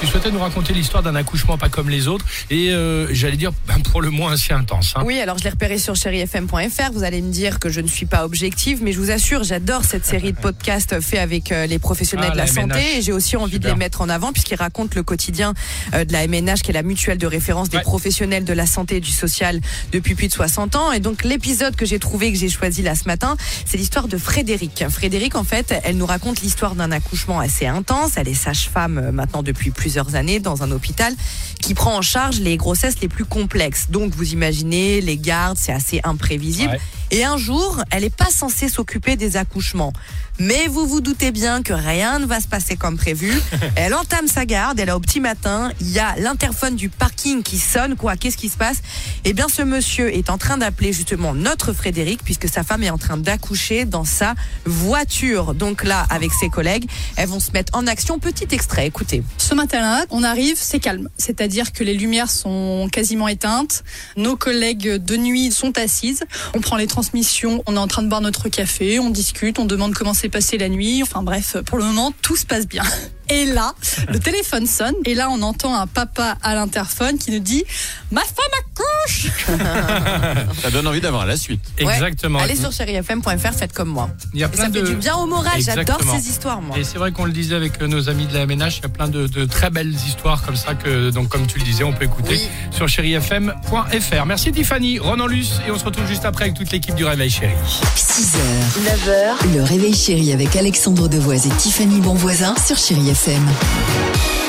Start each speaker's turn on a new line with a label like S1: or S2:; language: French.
S1: Tu souhaitais nous raconter l'histoire d'un accouchement pas comme les autres et euh, j'allais dire ben, pour le moins assez intense. hein.
S2: Oui, alors je l'ai repéré sur chérifm.fr. Vous allez me dire que je ne suis pas objective, mais je vous assure, j'adore cette série de podcasts faits avec euh, les professionnels
S1: Ah,
S2: de la, santé et j'ai aussi envie
S1: Super.
S2: de les mettre en avant puisqu'ils racontent le quotidien euh, de la MNH, qui est la mutuelle de référence des
S1: Ouais.
S2: professionnels de la santé et du social depuis plus de 60 ans. Et donc l'épisode que j'ai trouvé, que j'ai choisi là ce matin, c'est l'histoire de Frédéric. Frédéric, en fait, elle nous raconte l'histoire d'un accouchement assez intense. Elle est sage-femme maintenant depuis plusieurs années dans un hôpital qui prend en charge les grossesses les plus complexes. Donc vous imaginez, les gardes, c'est assez imprévisible. Et un jour, elle n'est pas censée s'occuper des accouchements. Mais vous vous doutez bien que rien ne va se passer comme prévu. Elle entame sa garde, elle est au petit matin, il y a l'interphone du parking qui sonne, quoi, qu'est-ce qui se passe? Eh bien, ce monsieur est en train d'appeler justement notre Frédéric, puisque sa femme est en train d'accoucher dans sa voiture. Donc là, avec ses collègues, elles vont se mettre en action. Petit extrait, écoutez.
S3: Ce matin-là, on arrive, c'est calme. C'est-à-dire que les lumières sont quasiment éteintes. Nos collègues de nuit sont assises. On prend les on est en train de boire notre café, on discute, on demande comment s'est passée la nuit. Enfin bref, pour le moment, tout se passe bien. Et là, le téléphone sonne. Et là, on entend un papa à l'interphone qui nous dit Ma femme accouche
S4: Ça donne envie d'avoir la suite.
S2: Ouais.
S1: Exactement.
S2: Allez sur chérifm.fr, faites comme moi.
S1: Il y a
S2: Et
S1: plein
S2: ça fait du bien au moral, j'adore ces histoires, moi.
S1: Et c'est vrai qu'on le disait avec euh, nos amis de la MNH, il y a plein de, de très belles histoires comme ça que, donc comme tu le disais, on peut écouter
S2: Oui.
S1: sur chérifm.fr. Merci Tiffany, Ronan Luce, et on se retrouve juste après avec toute l'équipe du Réveil Chéri.
S5: 6h, 9h, le réveil chéri avec Alexandre Devoise et Tiffany Bonvoisin sur Chérie FM.